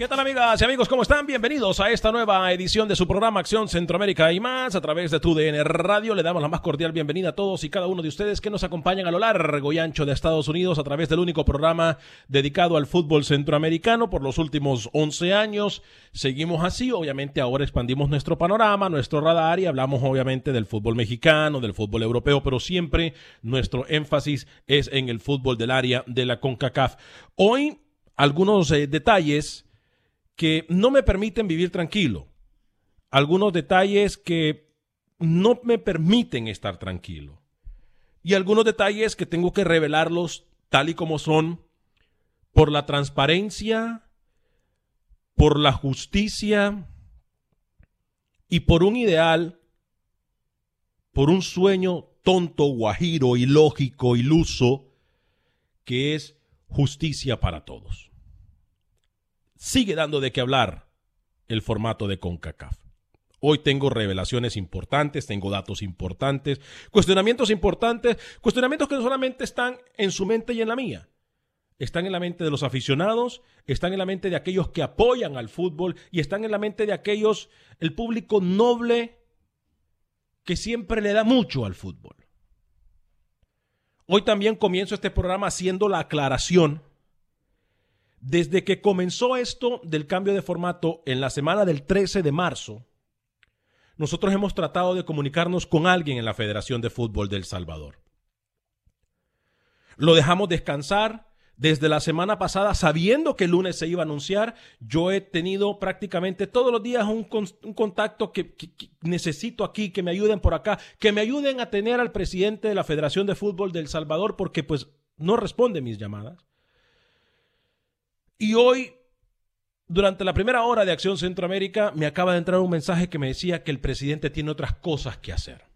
¿Qué tal amigas y amigos? ¿Cómo están? Bienvenidos a esta nueva edición de su programa Acción Centroamérica y más a través de tu DN Radio. Le damos la más cordial bienvenida a todos y cada uno de ustedes que nos acompañan a lo largo y ancho de Estados Unidos a través del único programa dedicado al fútbol centroamericano por los últimos 11 años. Seguimos así, obviamente ahora expandimos nuestro panorama, nuestro radar y hablamos obviamente del fútbol mexicano, del fútbol europeo, pero siempre nuestro énfasis es en el fútbol del área de la CONCACAF. Hoy algunos eh, detalles que no me permiten vivir tranquilo. Algunos detalles que no me permiten estar tranquilo. Y algunos detalles que tengo que revelarlos tal y como son por la transparencia, por la justicia y por un ideal, por un sueño tonto, guajiro, ilógico, iluso, que es justicia para todos sigue dando de qué hablar el formato de CONCACAF. Hoy tengo revelaciones importantes, tengo datos importantes, cuestionamientos importantes, cuestionamientos que no solamente están en su mente y en la mía, están en la mente de los aficionados, están en la mente de aquellos que apoyan al fútbol y están en la mente de aquellos, el público noble que siempre le da mucho al fútbol. Hoy también comienzo este programa haciendo la aclaración desde que comenzó esto del cambio de formato en la semana del 13 de marzo, nosotros hemos tratado de comunicarnos con alguien en la Federación de Fútbol del Salvador. Lo dejamos descansar desde la semana pasada, sabiendo que el lunes se iba a anunciar. Yo he tenido prácticamente todos los días un, contacto que, necesito aquí, que me ayuden por acá, que me ayuden a tener al presidente de la Federación de Fútbol del Salvador, porque pues no responde mis llamadas. Y hoy, durante la primera hora de Acción Centroamérica, me acaba de entrar un mensaje que me decía que el presidente tiene otras cosas que hacer.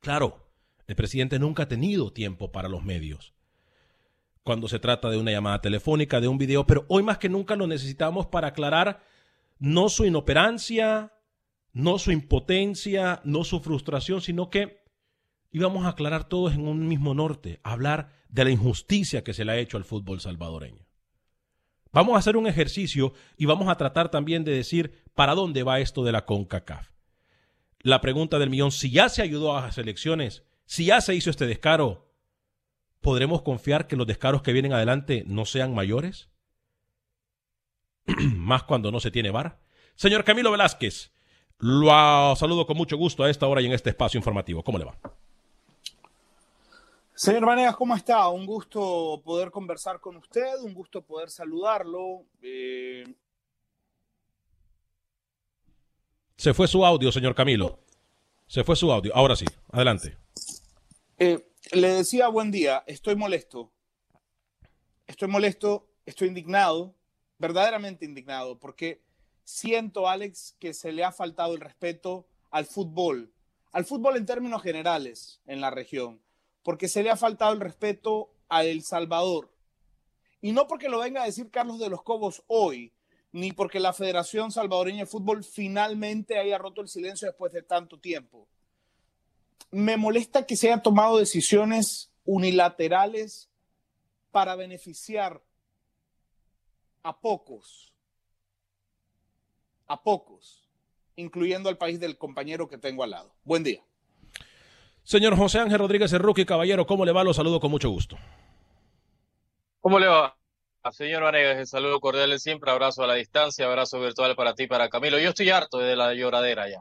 Claro, el presidente nunca ha tenido tiempo para los medios. Cuando se trata de una llamada telefónica, de un video, pero hoy más que nunca lo necesitamos para aclarar no su inoperancia, no su impotencia, no su frustración, sino que íbamos a aclarar todos en un mismo norte, hablar de la injusticia que se le ha hecho al fútbol salvadoreño. Vamos a hacer un ejercicio y vamos a tratar también de decir para dónde va esto de la CONCACAF. La pregunta del millón, si ya se ayudó a las elecciones, si ya se hizo este descaro, ¿podremos confiar que los descaros que vienen adelante no sean mayores? Más cuando no se tiene VAR. Señor Camilo Velázquez, lo saludo con mucho gusto a esta hora y en este espacio informativo. ¿Cómo le va? Señor Vanegas, ¿cómo está? Un gusto poder conversar con usted, un gusto poder saludarlo. Eh, Se fue su audio, señor Camilo. Se fue su audio. Ahora sí, adelante. eh, le decía buen día, estoy molesto. Estoy molesto, estoy indignado, verdaderamente indignado, porque siento, Alex, que se le ha faltado el respeto al fútbol, al fútbol en términos generales en la región, porque se le ha faltado el respeto a El Salvador. Y no porque lo venga a decir Carlos de los Cobos hoy, ni porque la Federación Salvadoreña de Fútbol finalmente haya roto el silencio después de tanto tiempo. Me molesta que se hayan tomado decisiones unilaterales para beneficiar a pocos, a pocos, incluyendo al país del compañero que tengo al lado. Buen día. Señor José Ángel Rodríguez Erruqui, caballero, ¿cómo le va? Lo saludo con mucho gusto. ¿Cómo le va? Señor Vanegas, el saludo cordial de siempre, abrazo a la distancia, abrazo virtual para ti, para Camilo. Yo estoy harto de la lloradera ya.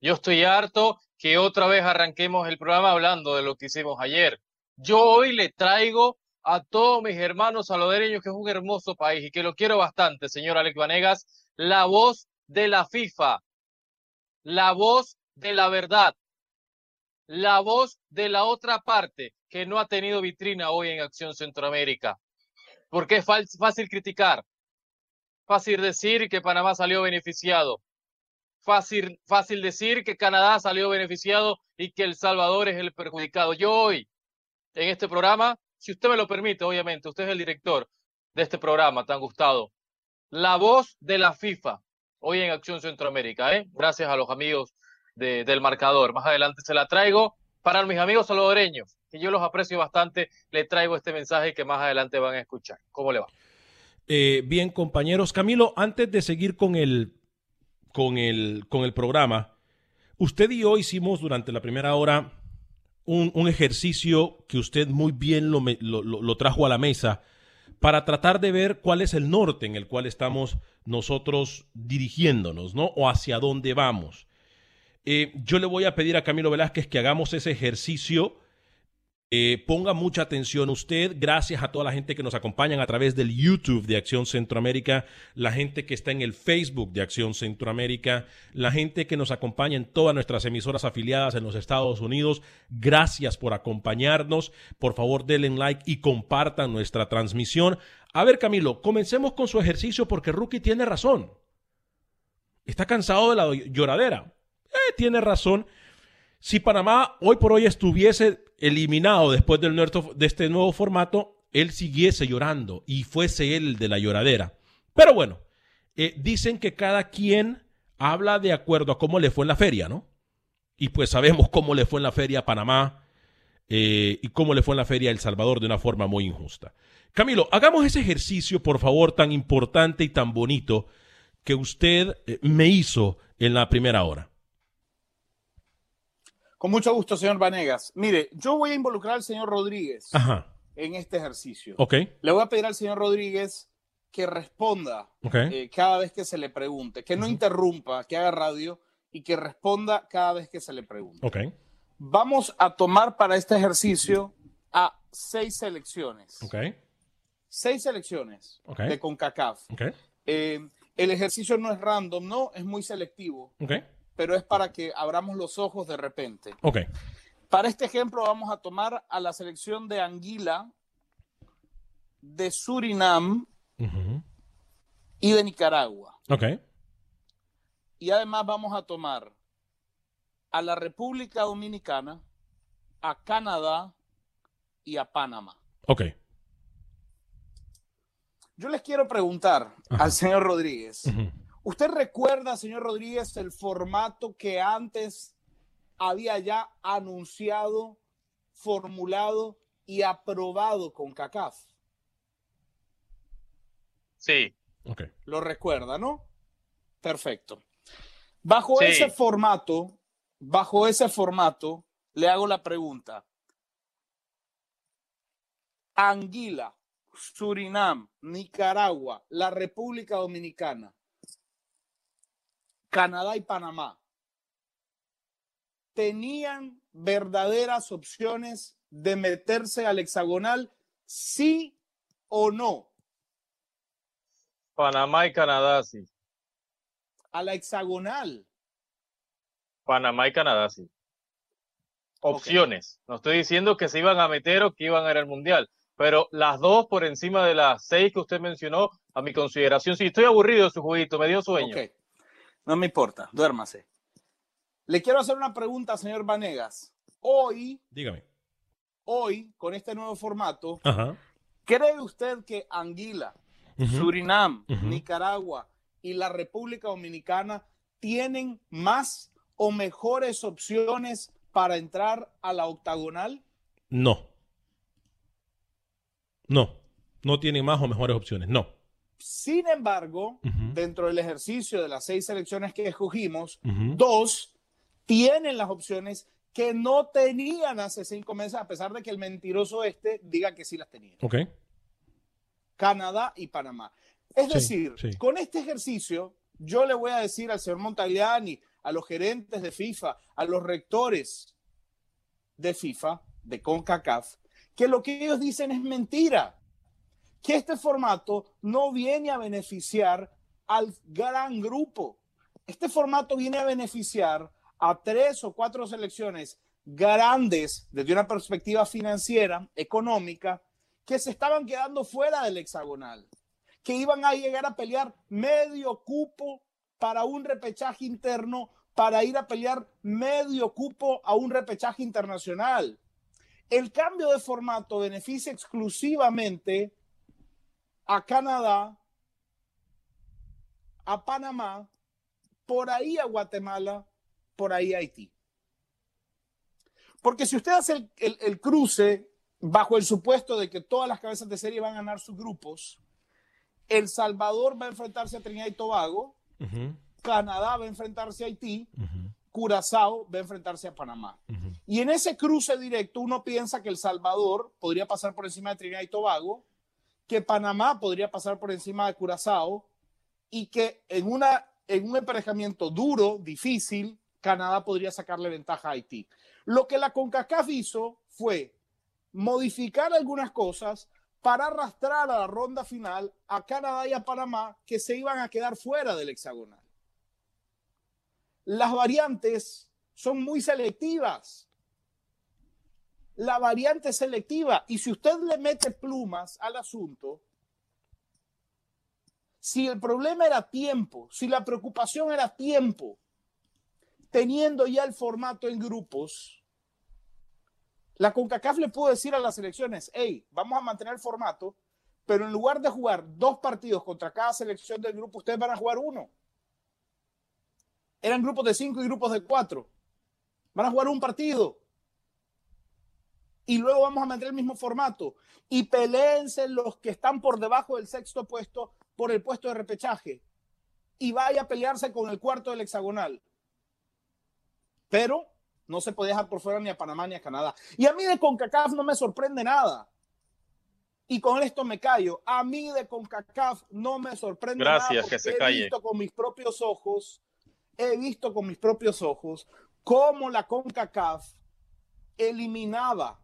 Yo estoy harto que otra vez arranquemos el programa hablando de lo que hicimos ayer. Yo hoy le traigo a todos mis hermanos salvadoreños, que es un hermoso país y que lo quiero bastante, señor Alex Vanegas, la voz de la FIFA, la voz de la verdad, la voz de la otra parte que no ha tenido vitrina hoy en Acción Centroamérica. Porque es fácil criticar, fácil decir que Panamá salió beneficiado, fácil, fácil decir que Canadá salió beneficiado y que El Salvador es el perjudicado. Yo hoy, en este programa, si usted me lo permite, obviamente, usted es el director de este programa tan gustado, la voz de la FIFA, hoy en Acción Centroamérica, ¿eh? gracias a los amigos de, del marcador. Más adelante se la traigo para mis amigos salvadoreños, que yo los aprecio bastante, le traigo este mensaje que más adelante van a escuchar. ¿Cómo le va? Eh, bien, compañeros. Camilo, antes de seguir con el, con, el, con el programa, usted y yo hicimos durante la primera hora un, un ejercicio que usted muy bien lo, lo, lo, trajo a la mesa para tratar de ver cuál es el norte en el cual estamos nosotros dirigiéndonos, ¿no? O hacia dónde vamos. Eh, yo le voy a pedir a Camilo Velázquez que hagamos ese ejercicio. Eh, ponga mucha atención usted, gracias a toda la gente que nos acompaña a través del YouTube de Acción Centroamérica, la gente que está en el Facebook de Acción Centroamérica, la gente que nos acompaña en todas nuestras emisoras afiliadas en los Estados Unidos. Gracias por acompañarnos. Por favor, denle like y compartan nuestra transmisión. A ver, Camilo, comencemos con su ejercicio porque Rookie tiene razón. Está cansado de la lloradera. Tiene razón. Si Panamá hoy por hoy estuviese eliminado después del de este nuevo formato, él siguiese llorando y fuese él de la lloradera. Pero bueno, eh, dicen que cada quien habla de acuerdo a cómo le fue en la feria, ¿no? Y pues sabemos cómo le fue en la feria a Panamá eh, y cómo le fue en la feria a El Salvador de una forma muy injusta. Camilo, hagamos ese ejercicio, por favor, tan importante y tan bonito que usted eh, me hizo en la primera hora. Con mucho gusto, señor Vanegas. Mire, yo voy a involucrar al señor Rodríguez Ajá. en este ejercicio. Ok. Le voy a pedir al señor Rodríguez que responda Ok. eh, cada vez que se le pregunte, que no interrumpa, que haga radio y que responda cada vez que se le pregunte. Ok. Vamos a tomar para este ejercicio a seis selecciones. Seis selecciones de CONCACAF. Eh, el ejercicio no es random, no, es muy selectivo. Pero es para que abramos los ojos de repente. Ok. Para este ejemplo vamos a tomar a la selección de Anguila, de Surinam y de Nicaragua. Ok. Y además vamos a tomar a la República Dominicana, a Canadá y a Panamá. Ok. Yo les quiero preguntar Ajá. al señor Rodríguez. ¿Usted recuerda, señor Rodríguez, el formato que antes había ya anunciado, formulado y aprobado con CACAF? Sí. Ok. Lo recuerda, ¿no? Perfecto. Bajo Sí. ese formato, bajo ese formato, le hago la pregunta. Anguila, Surinam, Nicaragua, la República Dominicana, Canadá y Panamá tenían verdaderas opciones de meterse al hexagonal, sí o no, Panamá y Canadá, sí. a la hexagonal. Panamá y Canadá, sí. Opciones. No estoy diciendo que se iban a meter o que iban a ir al Mundial, pero las dos por encima de las seis que usted mencionó, a mi consideración, sí, estoy aburrido de su jueguito, me dio sueño. Ok, no me importa, duérmase. Le quiero hacer una pregunta, señor Vanegas. Hoy, Dígame. hoy, con este nuevo formato, Ajá. ¿cree usted que Anguila. Surinam. Nicaragua y la República Dominicana tienen más o mejores opciones para entrar a la octagonal? No. No. No tienen más o mejores opciones. No. Sin embargo, dentro del ejercicio de las seis selecciones que escogimos, dos tienen las opciones que no tenían hace cinco meses, a pesar de que el mentiroso este diga que sí las tenía. Ok. Canadá y Panamá. Es Sí, decir, sí. con este ejercicio, yo le voy a decir al señor Montagliani, a los gerentes de FIFA, a los rectores de FIFA, de CONCACAF, que lo que ellos dicen es mentira. Que este formato no viene a beneficiar al gran grupo. Este formato viene a beneficiar a tres o cuatro selecciones grandes desde una perspectiva financiera, económica, que se estaban quedando fuera del hexagonal, que iban a llegar a pelear medio cupo para un repechaje interno, para ir a pelear medio cupo a un repechaje internacional. El cambio de formato beneficia exclusivamente a Canadá, a Panamá, por ahí a Guatemala, por ahí a Haití. Porque si usted hace el, el- el cruce bajo el supuesto de que todas las cabezas de serie van a ganar sus grupos, El Salvador va a enfrentarse a Trinidad y Tobago. Canadá va a enfrentarse a Haití. Curazao va a enfrentarse a Panamá. Y en ese cruce directo uno piensa que El Salvador podría pasar por encima de Trinidad y Tobago, que Panamá podría pasar por encima de Curazao y que en, una, en un emparejamiento duro, difícil, Canadá podría sacarle ventaja a Haití. Lo que la CONCACAF hizo fue modificar algunas cosas para arrastrar a la ronda final a Canadá y a Panamá que se iban a quedar fuera del hexagonal. Las variantes son muy selectivas. La variante selectiva y si usted le mete plumas al asunto, si el problema era tiempo, si la preocupación era tiempo, teniendo ya el formato en grupos, la CONCACAF le pudo decir a las selecciones, hey, vamos a mantener el formato, pero en lugar de jugar dos partidos contra cada selección del grupo, ustedes van a jugar uno. Eran grupos de cinco y grupos de cuatro. Van a jugar un partido. Y luego vamos a mantener el mismo formato. Y peleense los que están por debajo del sexto puesto por el puesto de repechaje. Y vaya a pelearse con el cuarto del hexagonal. Pero no se puede dejar por fuera ni a Panamá ni a Canadá. Y a mí de CONCACAF no me sorprende nada. Y con esto me callo. A mí de CONCACAF no me sorprende Gracias, nada. que porque se he calle. visto con mis propios ojos, he visto con mis propios ojos cómo la CONCACAF eliminaba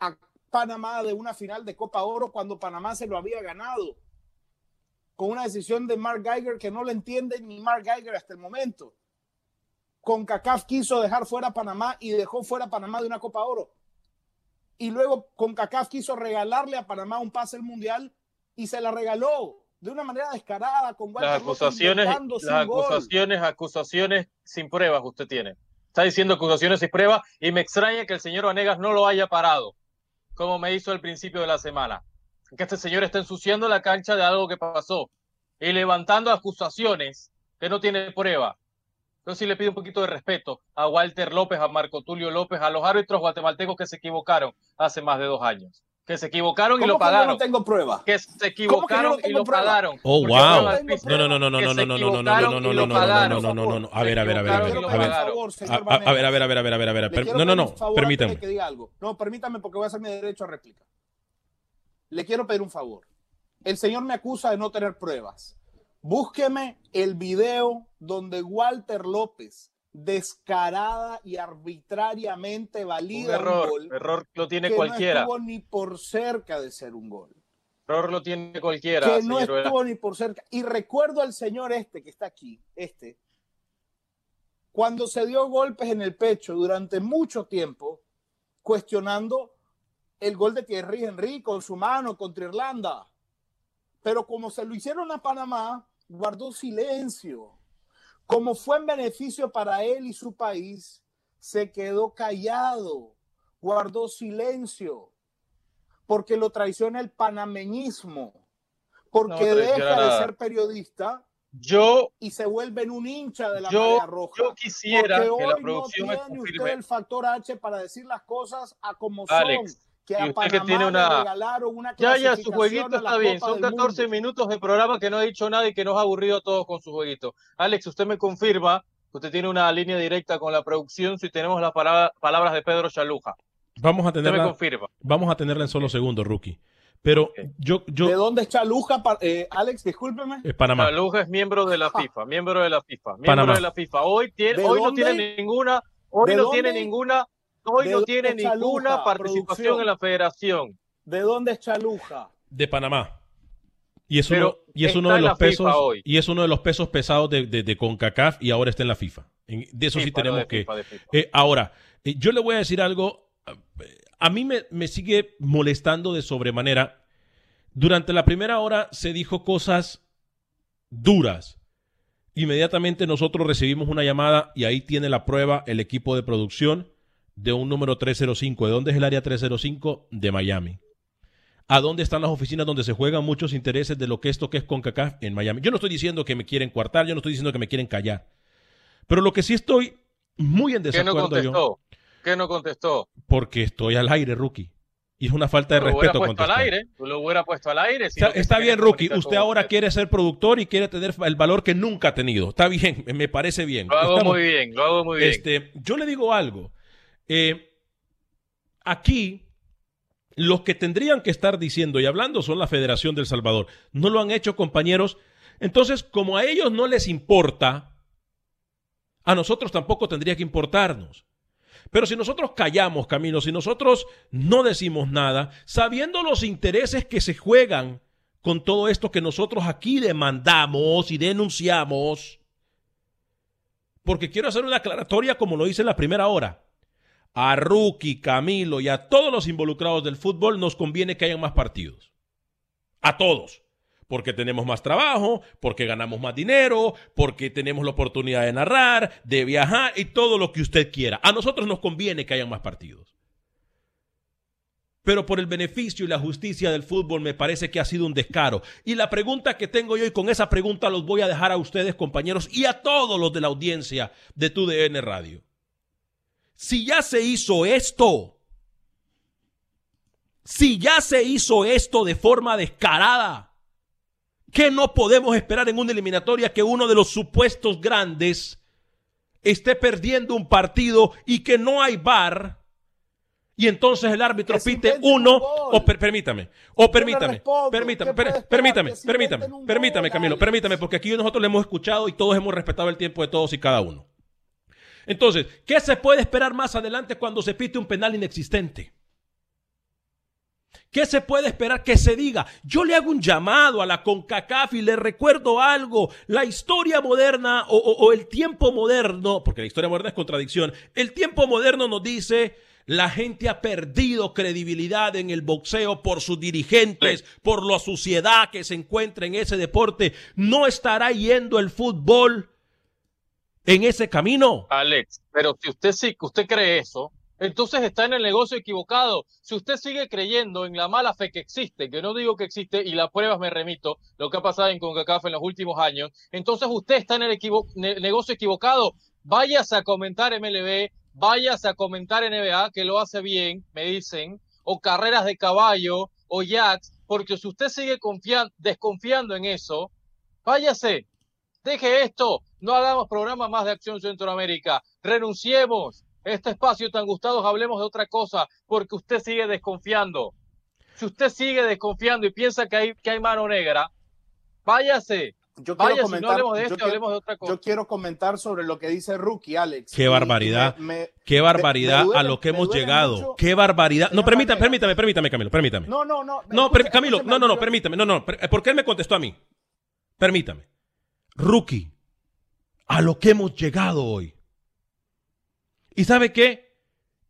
a Panamá de una final de Copa Oro cuando Panamá se lo había ganado. Con una decisión de Mark Geiger que no le entiende ni Mark Geiger hasta el momento. CONCACAF quiso dejar fuera a Panamá y dejó fuera a Panamá de una Copa Oro. Y luego CONCACAF quiso regalarle a Panamá un pase al Mundial y se la regaló de una manera descarada con Walter Las acusaciones, las gol. acusaciones, acusaciones sin pruebas usted tiene. Está diciendo acusaciones sin pruebas y me extraña que el señor Vanegas no lo haya parado, como me hizo al principio de la semana. Que este señor está ensuciando la cancha de algo que pasó y levantando acusaciones que no tiene prueba. Entonces sí le pido un poquito de respeto a Walter López, a Marco Tulio López, a los árbitros guatemaltecos que se equivocaron hace más de dos años. Que se equivocaron y ¿Cómo lo que yo pagaron. no tengo pruebas? Que se equivocaron y tengo lo prueba? pagaron. Oh, wow. No, no, no, no, no, Que no, no, no, no, no, no, no, y no, no, no, pagaron. no, no, no, no. A ver, a ver, a ver, a ver, a ver. A, ver, a ver, a ver, a ver, a ver, a ver. No, no, no, permítame. de que diga algo. No, permítame porque voy a hacer mi derecho a réplica. Le quiero pedir un favor. El señor me acusa de no tener pruebas. Búsqueme el video donde Walter López descarada y arbitrariamente valida un, error. gol Error lo tiene que cualquiera. no estuvo ni por cerca de ser un gol. Error lo tiene cualquiera. que no señor estuvo ni por cerca. Y recuerdo al señor este que está aquí, este, cuando se dio golpes en el pecho durante mucho tiempo, cuestionando el gol de Thierry Henry con su mano contra Irlanda. Pero como se lo hicieron a Panamá, guardó silencio. Como fue en beneficio para él y su país, se quedó callado, guardó silencio, porque lo traiciona el panameñismo, porque No deja de ser periodista Yo, y se vuelve un hincha de la Yo- roja. yo quisiera Porque que la producción no tiene usted el factor H para decir las cosas a como son. Que a Panamá que tiene le una- regalaron una ya, ya, su jueguito está bien. Son del 14 Mundo. minutos de programa que no ha dicho nada y que nos ha aburrido a todos con su jueguito. Alex, usted me confirma que usted tiene una línea directa con la producción si tenemos las palabra- palabras de Pedro Chaluja. Vamos a Usted me tenerla, confirma. vamos a tenerla en solo segundos, rookie. Pero yo, ¿De dónde está Luja? Pa- eh, Alex, discúlpeme. es Panamá. Chaluja es miembro de la FIFA, miembro de la FIFA, miembro Panamá. de la FIFA. Hoy, tiene, ¿De hoy no tiene ninguna, hoy ¿De no dónde? tiene ninguna, hoy ¿De no tiene Chaluja, ninguna participación producción? en la federación. ¿De dónde es Chaluja? de Panamá. Y es, Pero uno, y es uno de los pesos hoy. y es uno de los pesos pesados de, de- de CONCACAF y ahora está en la FIFA. En- de eso sí FIFA, tenemos que. FIFA, de FIFA. Eh, ahora, eh, yo le voy a decir algo. A mí me, me sigue molestando de sobremanera. Durante la primera hora se dijo cosas duras. Inmediatamente nosotros recibimos una llamada y ahí tiene la prueba el equipo de producción de un número 305. ¿De dónde es el área 305? De Miami. ¿A dónde están las oficinas donde se juegan muchos intereses de lo que esto que es CONCACAF en Miami? Yo no estoy diciendo que me quieren coartar, yo no estoy diciendo que me quieren callar. Pero lo que sí estoy muy en ¿Qué no desacuerdo yo, contestó? ¿Qué no contestó? porque estoy al aire, rookie. Y es una falta de lo respeto puesto al aire. Tú lo hubiera puesto al aire. si Está, bien, Rookie. Usted ahora usted. quiere ser productor y quiere tener el valor que nunca ha tenido. Está bien, me parece bien. Lo hago Estamos- muy bien, lo hago muy bien. Este, yo le digo algo. Eh, aquí, los que tendrían que estar diciendo y hablando son la Federación del Salvador. No lo han hecho, compañeros. Entonces, como a ellos no les importa, a nosotros tampoco tendría que importarnos. Pero si nosotros callamos, Camilo, si nosotros no decimos nada, sabiendo los intereses que se juegan con todo esto que nosotros aquí demandamos y denunciamos, porque quiero hacer una aclaratoria como lo hice en la primera hora. A Rookie, Camilo y a todos los involucrados del fútbol nos conviene que hayan más partidos. A todos. Porque tenemos más trabajo, porque ganamos más dinero, porque tenemos la oportunidad de narrar, de viajar y todo lo que usted quiera. A nosotros nos conviene que hayan más partidos. Pero por el beneficio y la justicia del fútbol me parece que ha sido un descaro. Y la pregunta que tengo yo, y con esa pregunta los voy a dejar a ustedes, compañeros, y a todos los de la audiencia de TUDN Radio. Si ya se hizo esto, si ya se hizo esto de forma descarada, ¿qué no podemos esperar en una eliminatoria que uno de los supuestos grandes esté perdiendo un partido y que no hay bar? Y entonces el árbitro pite uno, o per- permítame, o permítame, permítame, permítame, permítame, permítame, Camilo, permítame, porque aquí nosotros le hemos escuchado y todos hemos respetado el tiempo de todos y cada uno. Entonces, ¿qué se puede esperar más adelante cuando se pite un penal inexistente? ¿Qué se puede esperar que se diga? Yo le hago un llamado a la CONCACAF y le recuerdo algo. La historia moderna o, o- o el tiempo moderno, porque la historia moderna es contradicción, el tiempo moderno nos dice la gente ha perdido credibilidad en el boxeo por sus dirigentes, por la suciedad que se encuentra en ese deporte. ¿No estará yendo el fútbol en ese camino? Alex, pero si usted sí, usted cree eso, entonces está en el negocio equivocado. Si usted sigue creyendo en la mala fe que existe, que no digo que existe y las pruebas me remito, lo que ha pasado en CONCACAF en los últimos años, entonces usted está en el negocio equivocado. Váyase a comentar MLB, váyase a comentar NBA, que lo hace bien, me dicen, o carreras de caballo o yachts, porque si usted sigue confiando, desconfiando en eso, váyase, deje esto, no hagamos programas más de Acción Centroamérica, renunciemos, este espacio tan gustados, hablemos de otra cosa, porque usted sigue desconfiando. Si usted sigue desconfiando y piensa que hay, que hay mano negra, váyase. Yo quiero Váyase, comentar, no hablemos de yo esto, quiero- hablemos de otra cosa. yo quiero comentar sobre lo que dice Rookie, Alex. Qué barbaridad. me- me- Qué barbaridad me duele- a lo que hemos llegado. mucho- Qué barbaridad. No, permítame, permítame, permítame, Camilo, permítame. No, no, no. No, escucha- Camilo, no, no, no, permítame, no, no, per- porque él me contestó a mí. Permítame. Rookie, a lo que hemos llegado hoy. ¿Y sabe qué?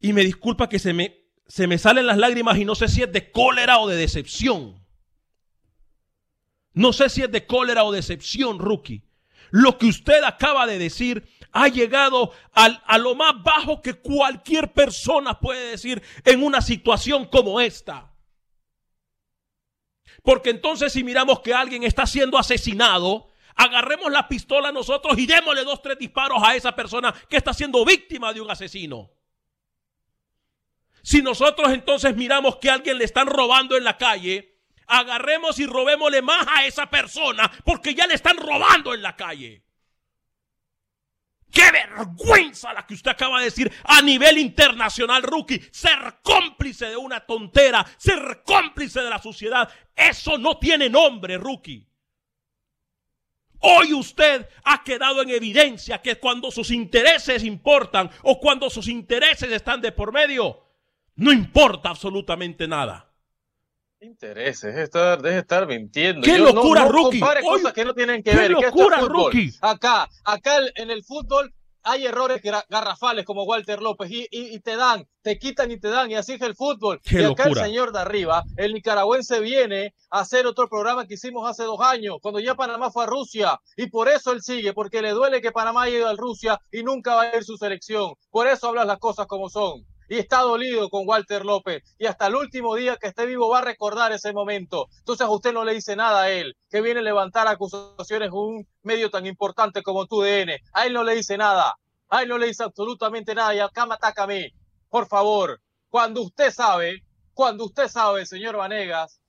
Y me disculpa que se me, se me salen las lágrimas y no sé si es de cólera o de decepción. No sé si es de cólera o decepción, Rookie. Lo que usted acaba de decir ha llegado al- a lo más bajo que cualquier persona puede decir en una situación como esta. Porque entonces si miramos que alguien está siendo asesinado, agarremos la pistola nosotros y démosle dos, tres disparos a esa persona que está siendo víctima de un asesino. Si nosotros entonces miramos que a alguien le están robando en la calle, agarremos y robémosle más a esa persona porque ya le están robando en la calle. ¡Qué vergüenza la que usted acaba de decir a nivel internacional, rookie! Ser cómplice de una tontera, ser cómplice de la sociedad, eso no tiene nombre, rookie. Hoy usted ha quedado en evidencia que cuando sus intereses importan o cuando sus intereses están de por medio, no importa absolutamente nada. Intereses, deje de estar, deje de estar mintiendo. ¡Qué Yo locura, no rookie! compare Hoy- cosas que no tienen que ¡Qué ver. que esto es locura, fútbol. rookie! Acá, acá en el fútbol hay errores garrafales como Walter López y, y- y te dan, te quitan y te dan y así es el fútbol. ¡Qué y acá locura! el señor de arriba, el nicaragüense viene a hacer otro programa que hicimos hace dos años, cuando ya Panamá fue a Rusia y por eso él sigue, porque le duele que Panamá haya ido a Rusia y nunca va a ir su selección. Por eso hablas las cosas como son. Y está dolido con Walter López. Y hasta el último día que esté vivo va a recordar ese momento. Entonces usted no le dice nada a él, que viene a levantar acusaciones con un medio tan importante como TUDN. A él no le dice nada. A él no le dice absolutamente nada. Y acá me ataca a mí. Por favor, cuando usted sabe, cuando usted sabe, señor Vanegas,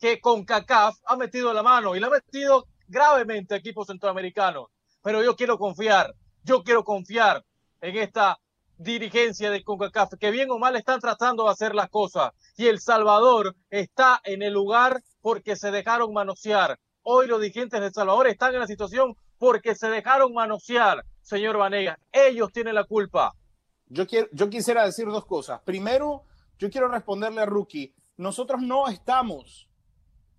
que con CACAF ha metido la mano y la ha metido gravemente a equipos centroamericanos. Pero yo quiero confiar, yo quiero confiar en esta dirigencia de CONCACAF, que bien o mal están tratando de hacer las cosas. Y El Salvador está en el lugar porque se dejaron manosear. Hoy los dirigentes de El Salvador están en la situación porque se dejaron manosear, señor Vanegas. Ellos tienen la culpa. Yo, quiero, yo quisiera decir dos cosas. Primero, yo quiero responderle a Rookie. Nosotros no estamos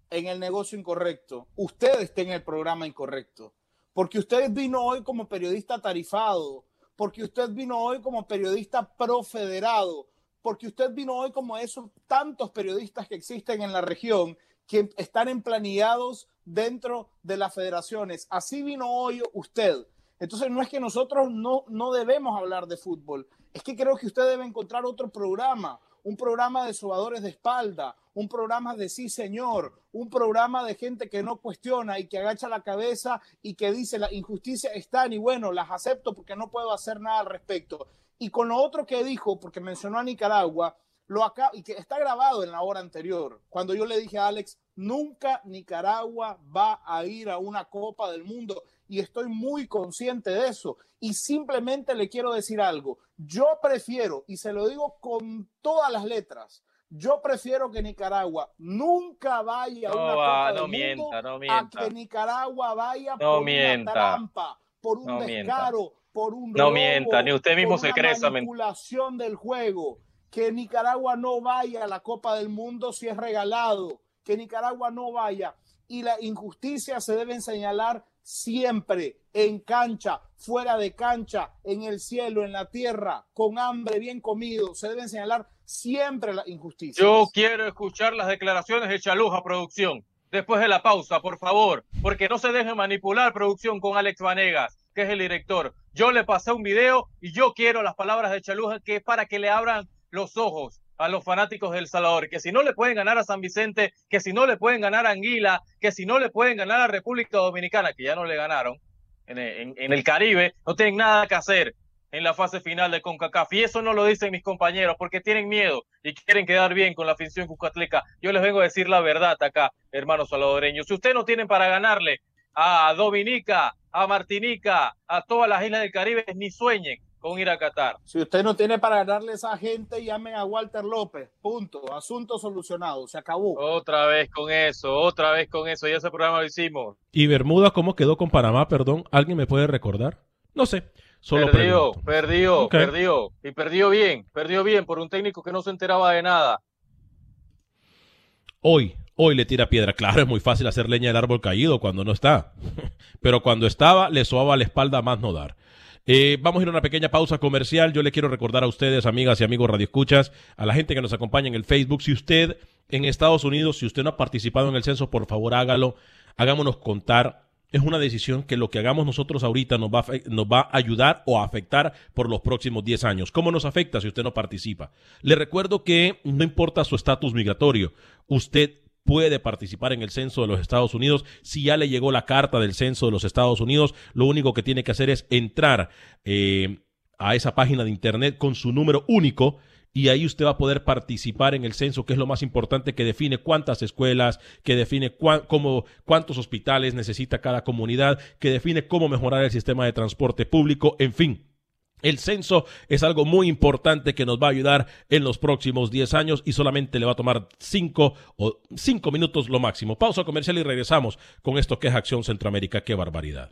en el negocio incorrecto. Usted está en el programa incorrecto. Porque usted vino hoy como periodista tarifado. Porque usted vino hoy como periodista profederado. Porque usted vino hoy como esos tantos periodistas que existen en la región que están emplanillados dentro de las federaciones. Así vino hoy usted. Entonces no es que nosotros no, no debemos hablar de fútbol, es que creo que usted debe encontrar otro programa, un programa de sobadores de espalda, un programa de sí señor, un programa de gente que no cuestiona y que agacha la cabeza y que dice la injusticia están y bueno, las acepto porque no puedo hacer nada al respecto. Y con lo otro que dijo, porque mencionó a Nicaragua, lo acá, y que está grabado en la hora anterior, cuando yo le dije a Alex, nunca Nicaragua va a ir a una Copa del Mundo y estoy muy consciente de eso. Y simplemente le quiero decir algo, yo prefiero, y se lo digo con todas las letras, yo prefiero que Nicaragua nunca vaya a No una va, Copa no del mienta, Mundo no a mienta. que Nicaragua vaya No por mienta. una trampa, por un No mienta. descaro, por un No robo, mienta, ni usted mismo por se una cree esa manipulación del juego. Que Nicaragua no vaya a la Copa del Mundo si es regalado. Que Nicaragua no vaya. Y la injusticia se deben señalar siempre en cancha, fuera de cancha, en el cielo, en la tierra, con hambre, bien comido. Se deben señalar siempre las injusticias. Yo quiero escuchar las declaraciones de Chaluja, producción, después de la pausa, por favor, porque no se deje manipular, producción, con Alex Vanegas, que es el director. Yo le pasé un video y yo quiero las palabras de Chaluja, que es para que le abran los ojos a los fanáticos del Salvador, que si no le pueden ganar a San Vicente, que si no le pueden ganar a Anguila, que si no le pueden ganar a República Dominicana, que ya no le ganaron en, el Caribe, no tienen nada que hacer. en la fase final de CONCACAF. Y eso no lo dicen mis compañeros porque tienen miedo y quieren quedar bien con la afición cucatleca. Yo les vengo a decir la verdad acá, hermanos salvadoreños. Si ustedes no tienen para ganarle a Dominica, a Martinica, a todas las islas del Caribe, ni sueñen con ir a Qatar. Si usted no tiene para ganarle a esa gente, llamen a Walter López. Punto. Asunto solucionado. Se acabó. Otra vez con eso, otra vez con eso. Ya ese programa lo hicimos. ¿Y Bermuda cómo quedó con Panamá, perdón? ¿Alguien me puede recordar? No sé. Solo perdió, pregunto. perdió, perdió. Y perdió bien, perdió bien por un técnico que no se enteraba de nada. Hoy, hoy le tira piedra. Claro, es muy fácil hacer leña del árbol caído cuando no está. Pero cuando estaba, le sobaba la espalda a más no dar. Eh, vamos a ir a una pequeña pausa comercial. Yo le quiero recordar a ustedes, amigas y amigos radioescuchas, a la gente que nos acompaña en el Facebook, si usted en Estados Unidos, si usted no ha participado en el censo, por favor hágalo. Hagámonos contar. Es una decisión que lo que hagamos nosotros ahorita nos va, a, nos va a ayudar o a afectar por los próximos 10 años. ¿Cómo nos afecta si usted no participa? Le recuerdo que no importa su estatus migratorio, usted puede participar en el censo de los Estados Unidos. Si ya le llegó la carta del censo de los Estados Unidos, lo único que tiene que hacer es entrar eh, a esa página de internet con su número único y ahí usted va a poder participar en el censo, que es lo más importante, que define cuántas escuelas, que define cómo, cuántos hospitales necesita cada comunidad, que define cómo mejorar el sistema de transporte público, en fin. El censo es algo muy importante que nos va a ayudar en los próximos 10 años y solamente le va a tomar 5 o 5 minutos lo máximo. Pausa comercial y regresamos con esto que es Acción Centroamérica. ¡Qué barbaridad!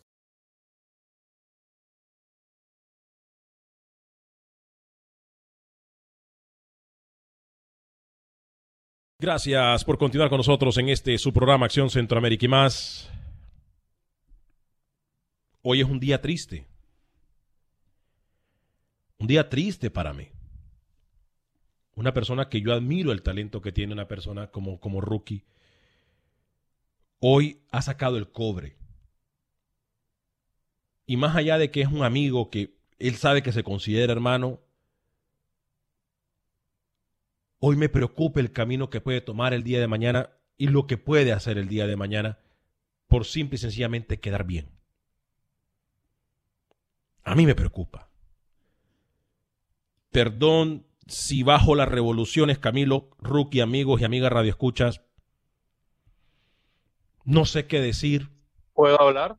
Gracias por continuar con nosotros en este su programa Acción Centroamérica y más. Hoy es un día triste. Un día triste para mí. Una persona que yo admiro el talento que tiene una persona como, como rookie. Hoy ha sacado el cobre. Y más allá de que es un amigo que él sabe que se considera hermano, Hoy me preocupa el camino que puede tomar el día de mañana y lo que puede hacer el día de mañana por simple y sencillamente quedar bien. A mí me preocupa. Perdón si bajo las revoluciones, Camilo, Rookie, amigos y amigas radioescuchas. No sé qué decir. ¿Puedo hablar?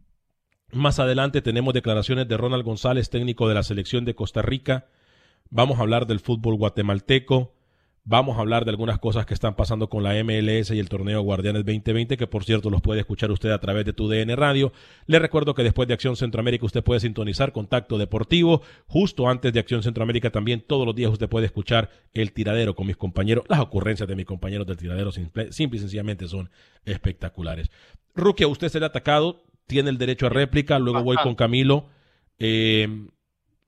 Más adelante tenemos declaraciones de Ronald González, técnico de la selección de Costa Rica. Vamos a hablar del fútbol guatemalteco. Vamos a hablar de algunas cosas que están pasando con la MLS y el torneo Guardianes 2020, que por cierto los puede escuchar usted a través de tu DN Radio. Le recuerdo que después de Acción Centroamérica usted puede sintonizar Contacto Deportivo. Justo antes de Acción Centroamérica también todos los días usted puede escuchar El Tiradero con mis compañeros. Las ocurrencias de mis compañeros del Tiradero simple, simple y sencillamente son espectaculares. Rookie, a usted será atacado, tiene el derecho a réplica, luego voy Ajá. con Camilo. eh,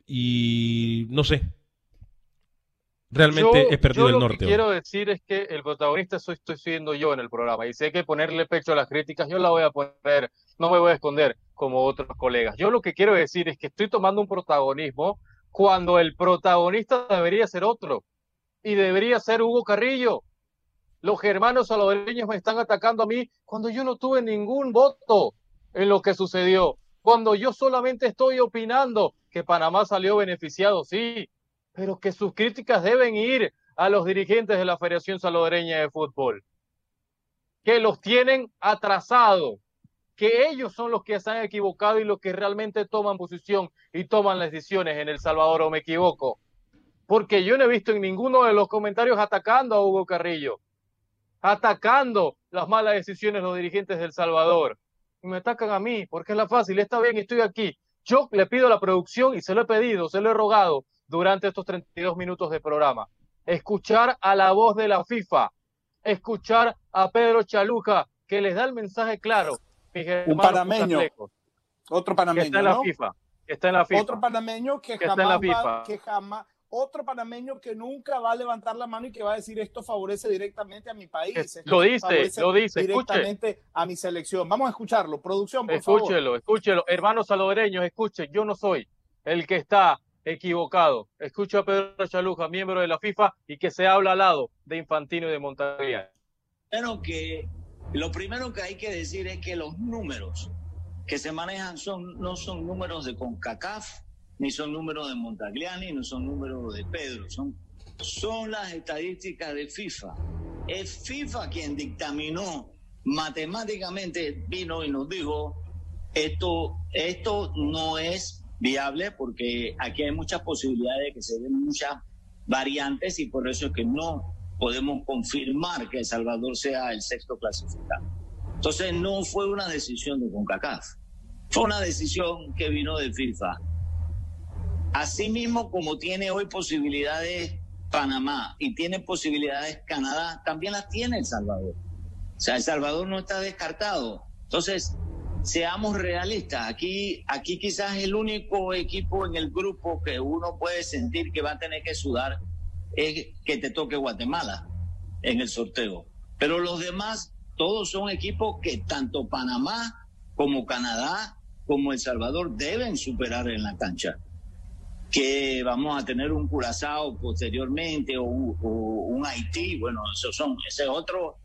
y no sé, Realmente Yo- he perdido yo el lo norte. que hoy. quiero decir es que el protagonista soy, estoy siendo yo en el programa y sé que ponerle pecho a las críticas yo la voy a poner, no me voy a esconder como otros colegas. Yo lo que quiero decir es que estoy tomando un protagonismo cuando el protagonista debería ser otro y debería ser Hugo Carrillo. Los germanos salvadoreños me están atacando a mí cuando yo no tuve ningún voto en lo que sucedió, cuando yo solamente estoy opinando que Panamá salió beneficiado, sí, pero que sus críticas deben ir a los dirigentes de la Federación Salvadoreña de Fútbol, que los tienen atrasados, que ellos son los que se han equivocado y los que realmente toman posición y toman las decisiones en El Salvador, o me equivoco. Porque yo no he visto en ninguno de los comentarios atacando a Hugo Carrillo, atacando las malas decisiones de los dirigentes del Salvador. Me atacan a mí, porque es la fácil, está bien, estoy aquí. Yo le pido a la producción y se lo he pedido, se lo he rogado durante estos 32 minutos de programa. Escuchar a la voz de la FIFA, escuchar a Pedro Chaluja, que les da el mensaje claro. Un panameño, otro que panameño, está en la ¿no? FIFA. que está en la FIFA. Otro panameño que, jamás la va- FIFA. que jamás, otro panameño que nunca va a levantar la mano y que va a decir esto favorece directamente a mi país. Esto lo dice, lo dice, escuche. directamente a mi selección. Vamos a escucharlo, producción, por favor. Escúchelo, escúchelo. Hermanos salvadoreños, escuchen, yo no soy el que está equivocado. Escucho a Pedro Chaluja, miembro de la FIFA, y que se habla al lado de Infantino y de Montagliani. Primero que lo primero que hay que decir es que los números que se manejan son no son números de CONCACAF, ni son números de Montagliani, no son números de Pedro, son son las estadísticas de FIFA. Es FIFA quien dictaminó matemáticamente vino y nos dijo esto esto no es viable porque aquí hay muchas posibilidades de que se den muchas variantes y por eso es que no podemos confirmar que El Salvador sea el sexto clasificado. Entonces no fue una decisión de CONCACAF, fue una decisión que vino de FIFA. Asimismo, como tiene hoy posibilidades Panamá y tiene posibilidades Canadá, también las tiene El Salvador. O sea, El Salvador no está descartado. Entonces, seamos realistas. Aquí, aquí quizás el único equipo en el grupo que uno puede sentir que va a tener que sudar es que te toque Guatemala en el sorteo. Pero los demás, todos son equipos que tanto Panamá como Canadá como El Salvador deben superar en la cancha. Que vamos a tener un Curazao posteriormente o, un- Haití, bueno, esos son, ese es otro,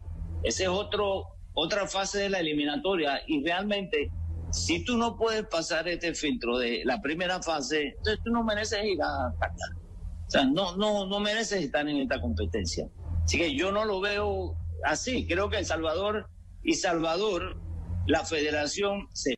ese es otro, otra fase de la eliminatoria y realmente si tú no puedes pasar este filtro de la primera fase, entonces tú no mereces ir a Qatar. O sea, no, no, no mereces estar en esta competencia. Así que yo no lo veo así. Creo que El Salvador y Salvador, la federación se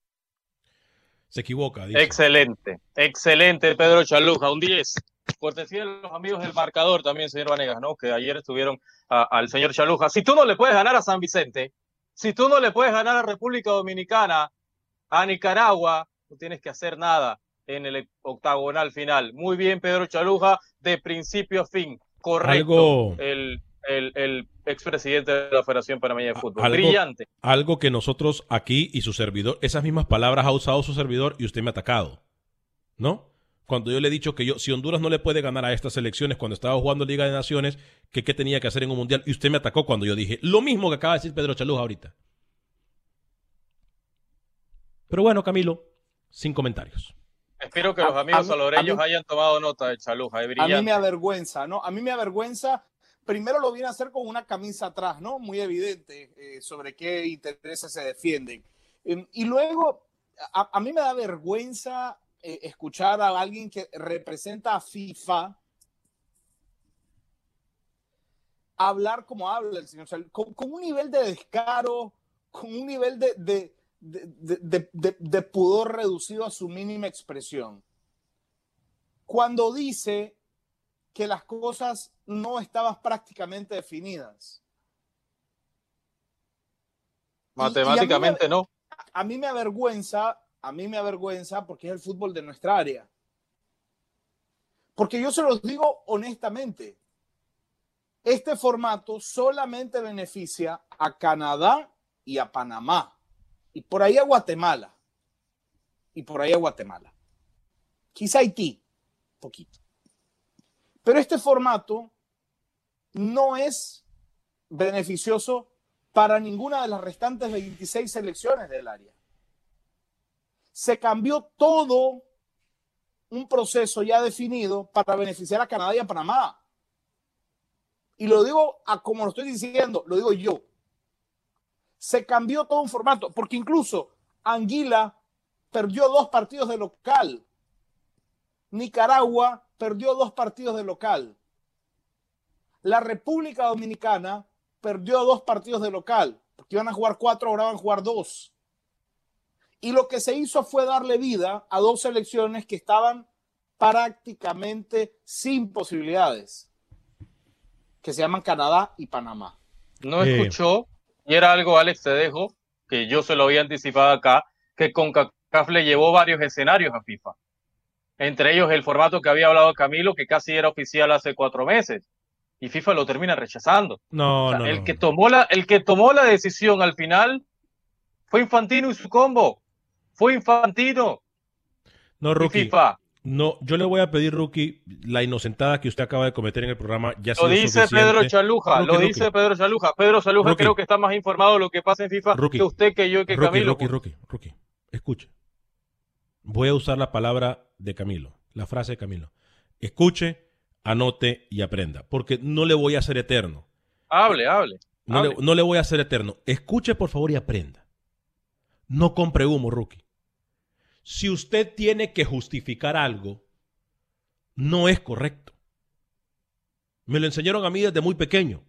Se equivoca. dice. Excelente, excelente, Pedro Chaluja, un 10. Cortesía de los amigos del marcador también, señor Vanegas, ¿no? Que ayer estuvieron a- al señor Chaluja. Si tú no le puedes ganar a San Vicente, si tú no le puedes ganar a República Dominicana, a Nicaragua, no tienes que hacer nada en el octagonal final. Muy bien, Pedro Chaluja, de principio a fin. Correcto. Algo- El, el, el expresidente de la Federación Panameña de Fútbol. algo- Brillante. Algo que nosotros aquí y su servidor, esas mismas palabras ha usado su servidor y usted me ha atacado. ¿No? Cuando yo le he dicho que yo, si Honduras no le puede ganar a estas elecciones cuando estaba jugando Liga de Naciones, que qué tenía que hacer en un mundial, y usted me atacó cuando yo dije lo mismo que acaba de decir Pedro Chaluja ahorita. Pero bueno, Camilo, sin comentarios. Espero que los amigos mí- hayan tomado nota de Chaluja. A mí me avergüenza, ¿no? A mí me avergüenza. Primero lo viene a hacer con una camisa atrás, ¿no? Muy evidente eh, sobre qué intereses se defienden. Em, y luego, a, a mí me da vergüenza eh, escuchar a alguien que representa a FIFA hablar como habla el señor, Sal- con, con un nivel de descaro, con un nivel de, pudor reducido a su mínima expresión. Cuando dice que las cosas no estaban prácticamente definidas. Y- y a mí me- Matemáticamente no. a mí me avergüenza, a mí me avergüenza porque es el fútbol de nuestra área. Porque yo se los digo honestamente, este formato solamente beneficia a Canadá y a Panamá, y por ahí a Guatemala, y por ahí a Guatemala. Quizá Haití, poquito. Pero este formato no es beneficioso para ninguna de las restantes 26 selecciones del área. Se cambió todo un proceso ya definido para beneficiar a Canadá y a Panamá. Y lo digo a como lo estoy diciendo, lo digo yo. Se cambió todo un formato, porque incluso Anguila perdió dos partidos de local. Nicaragua perdió dos partidos de local. La República Dominicana perdió dos partidos de local, porque iban a jugar cuatro, ahora van a jugar dos. Y lo que se hizo fue darle vida a dos selecciones que estaban prácticamente sin posibilidades, que se llaman Canadá y Panamá. No escuchó, y era algo, Alex, te dejo, que yo se lo había anticipado acá, que CONCACAF le llevó varios escenarios a FIFA. Entre ellos el formato que había hablado Camilo, que casi era oficial hace cuatro meses. Y FIFA lo termina rechazando. No, O sea, no, el, no. que tomó la, el que tomó la decisión al final fue Infantino y su combo. Fue Infantino. No, Rookie. FIFA. No, yo le voy a pedir, Rookie, la inocentada que usted acaba de cometer en el programa ya Lo dice suficiente. Pedro Chaluja, Rookie, lo Rookie. dice Pedro Chaluja. Pedro Chaluja Rookie. creo que está más informado de lo que pasa en FIFA que usted, que yo que Rookie, Camilo. Rookie, Rookie, Rookie. Escuche. Voy a usar la palabra de Camilo, la frase de Camilo. Escuche, anote y aprenda, porque no le voy a hacer eterno. Hable, hable. No le, hable. no le voy a hacer eterno. Escuche, por favor, y aprenda. No compre humo, Rookie. Si usted tiene que justificar algo, no es correcto. Me lo enseñaron a mí desde muy pequeño.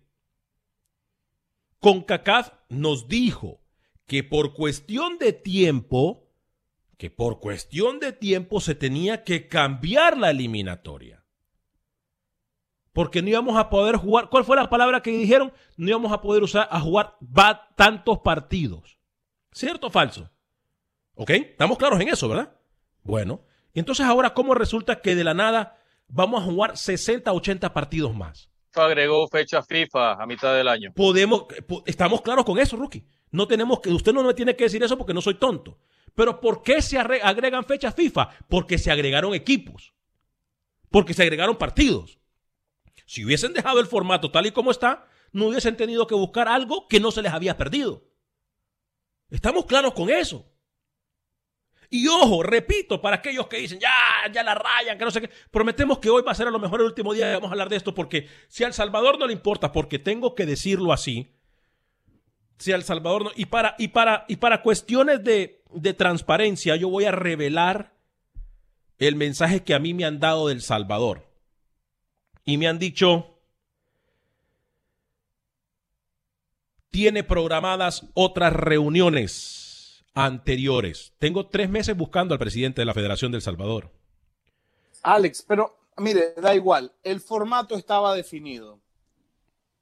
CONCACAF nos dijo que por cuestión de tiempo, que por cuestión de tiempo se tenía que cambiar la eliminatoria. Porque no íbamos a poder jugar. ¿Cuál fue la palabra que dijeron? No íbamos a poder usar a jugar tantos partidos. ¿Cierto o falso? ¿Ok? Estamos claros en eso, ¿verdad? Bueno. Y entonces ahora, ¿cómo resulta que de la nada vamos a jugar 60, 80 partidos más? Agregó fecha FIFA a mitad del año. Podemos, po- estamos claros con eso, Rookie. No tenemos que, usted no me tiene que decir eso porque no soy tonto. Pero ¿por qué se agregan fechas FIFA? Porque se agregaron equipos. Porque se agregaron partidos. Si hubiesen dejado el formato tal y como está, no hubiesen tenido que buscar algo que no se les había perdido. Estamos claros con eso. Y ojo, repito, para aquellos que dicen, ya, ya la rayan, que no sé qué, prometemos que hoy va a ser a lo mejor el último día que vamos a hablar de esto, porque si al Salvador no le importa, porque tengo que decirlo así, si al Salvador no, y para, y para, y para cuestiones de, de transparencia, yo voy a revelar el mensaje que a mí me han dado del Salvador. Y me han dicho, tiene programadas otras reuniones anteriores. Tengo tres meses buscando al presidente de la Federación del Salvador. Alex, pero mire, da igual. El formato estaba definido.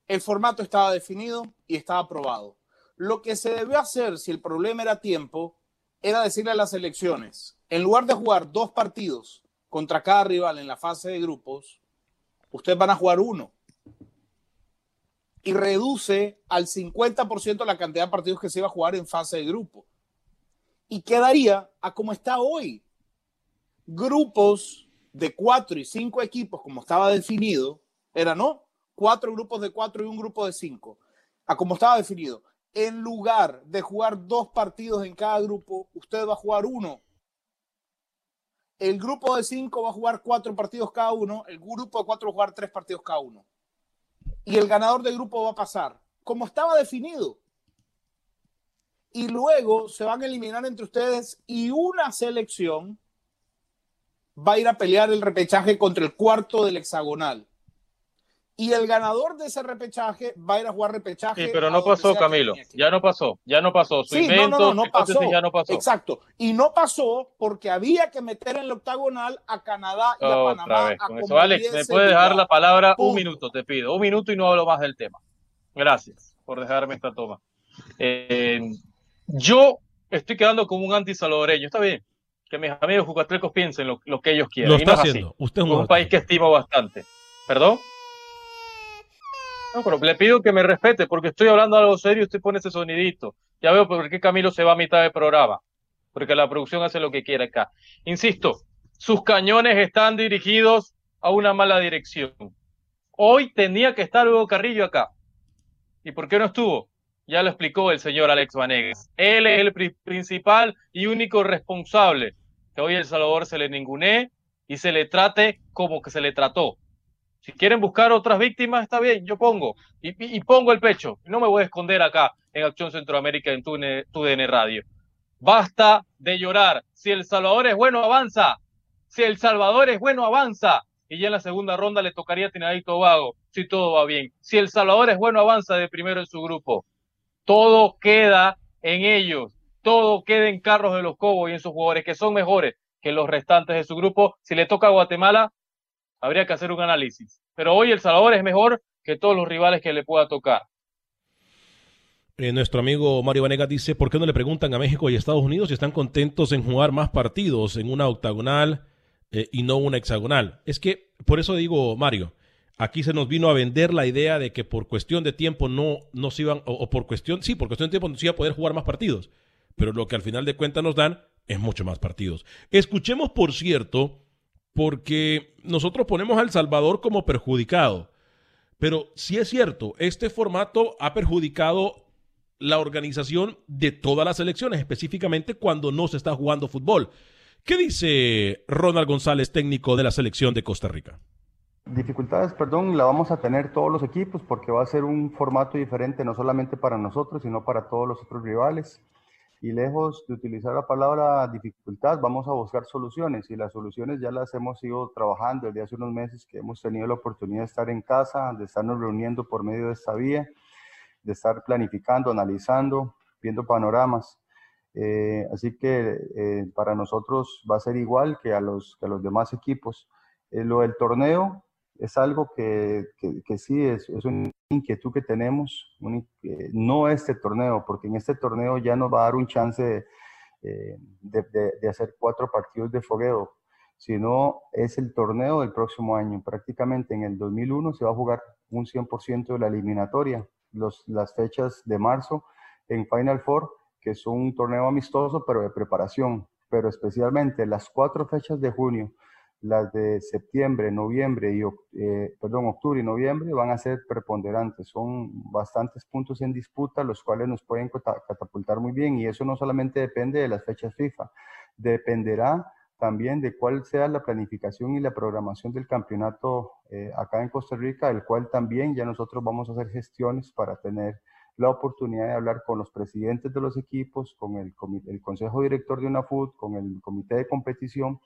El formato estaba definido y estaba aprobado. Lo que se debió hacer, si el problema era tiempo, era decirle a las elecciones, en lugar de jugar dos partidos contra cada rival en la fase de grupos, ustedes van a jugar uno. Y reduce al 50% la cantidad de partidos que se iba a jugar en fase de grupo. Y quedaría a como está hoy. Grupos de cuatro y cinco equipos, como estaba definido, era no, cuatro grupos de cuatro y un grupo de cinco, a como estaba definido. En lugar de jugar dos partidos en cada grupo, usted va a jugar uno. El grupo de cinco va a jugar cuatro partidos cada uno, el grupo de cuatro va a jugar tres partidos cada uno. Y el ganador del grupo va a pasar, como estaba definido. Y luego se van a eliminar entre ustedes y una selección va a ir a pelear el repechaje contra el cuarto del hexagonal. Y el ganador de ese repechaje va a ir a jugar repechaje. Sí, pero no pasó, Camilo. Ya no pasó, ya no pasó. Su Sí, no, invento, no, no, no hipótesis pasó. ya no pasó. Exacto. Y no pasó porque había que meter en el octagonal a Canadá y a Otra Panamá. vez a con eso. Alex, ¿me puede dejar la palabra un minuto? Te pido. Un minuto y no hablo más del tema. Gracias por dejarme esta toma. Eh, yo estoy quedando como un anti-salvadoreño. Está bien. Que mis amigos jucatlecos piensen lo, lo que ellos quieran. Lo y está no es así. haciendo. Usted es un Es un país que estimo bastante. ¿Perdón? No, pero le pido que me respete porque estoy hablando algo serio y usted pone ese sonidito. Ya veo por qué Camilo se va a mitad del programa. Porque la producción hace lo que quiere acá. Insisto, sus cañones están dirigidos a una mala dirección. Hoy tenía que estar Hugo Carrillo acá. ¿Y por qué no estuvo? Ya lo explicó el señor Alex Vanegas. Él es el pri- principal y único responsable que hoy El Salvador se le ningunee y se le trate como que se le trató. Si quieren buscar otras víctimas, está bien, yo pongo. Y, pongo el pecho. No me voy a esconder acá en Acción Centroamérica en TUDN, Radio. Basta de llorar. Si El Salvador es bueno, avanza. Si El Salvador es bueno, avanza. Y ya en la segunda ronda le tocaría a Trinidad y Tobago, si todo va bien. Si El Salvador es bueno, avanza de primero en su grupo. Todo queda en ellos. Todo queda en Carlos de los Cobos y en sus jugadores, que son mejores que los restantes de su grupo. Si le toca a Guatemala, habría que hacer un análisis. Pero hoy El Salvador es mejor que todos los rivales que le pueda tocar. Eh, nuestro amigo Mario Vanegas dice, ¿por qué no le preguntan a México y Estados Unidos si están contentos en jugar más partidos en una octagonal eh, y no una hexagonal? Es que, por eso digo, Mario, aquí se nos vino a vender la idea de que por cuestión de tiempo no, no se iban, o, o por cuestión, sí, por cuestión de tiempo no se iba a poder jugar más partidos. Pero lo que al final de cuentas nos dan es mucho más partidos. Escuchemos, por cierto, porque nosotros ponemos a El Salvador como perjudicado. Pero sí es cierto, este formato ha perjudicado la organización de todas las elecciones, específicamente cuando no se está jugando fútbol. ¿Qué dice Ronald González, técnico de la selección de Costa Rica? Dificultades, perdón, la vamos a tener todos los equipos porque va a ser un formato diferente no solamente para nosotros, sino para todos los otros rivales. Y lejos de utilizar la palabra dificultad, vamos a buscar soluciones y las soluciones ya las hemos ido trabajando desde hace unos meses que hemos tenido la oportunidad de estar en casa, de estarnos reuniendo por medio de esta vía, de estar planificando, analizando, viendo panoramas. Eh, así que eh, para nosotros va a ser igual que a los, que a los demás equipos. Eh, lo del torneo es algo que, que, sí es, es, una inquietud que tenemos, un, no este torneo, porque en este torneo ya nos va a dar un chance de, de, de, de hacer cuatro partidos de fogueo, sino es el torneo del próximo año. Prácticamente en el 2001 se va a jugar un 100% de la eliminatoria, los, las fechas de marzo en Final Four que es un torneo amistoso, pero de preparación, pero especialmente las cuatro fechas de junio, las de septiembre, noviembre y, eh, perdón, octubre y noviembre van a ser preponderantes. Son bastantes puntos en disputa, los cuales nos pueden catapultar muy bien y eso no solamente depende de las fechas FIFA, dependerá también de cuál sea la planificación y la programación del campeonato eh, acá en Costa Rica, el cual también ya nosotros vamos a hacer gestiones para tener la oportunidad de hablar con los presidentes de los equipos, con el, el Consejo Director de UNAFUT, con el Comité de Competición,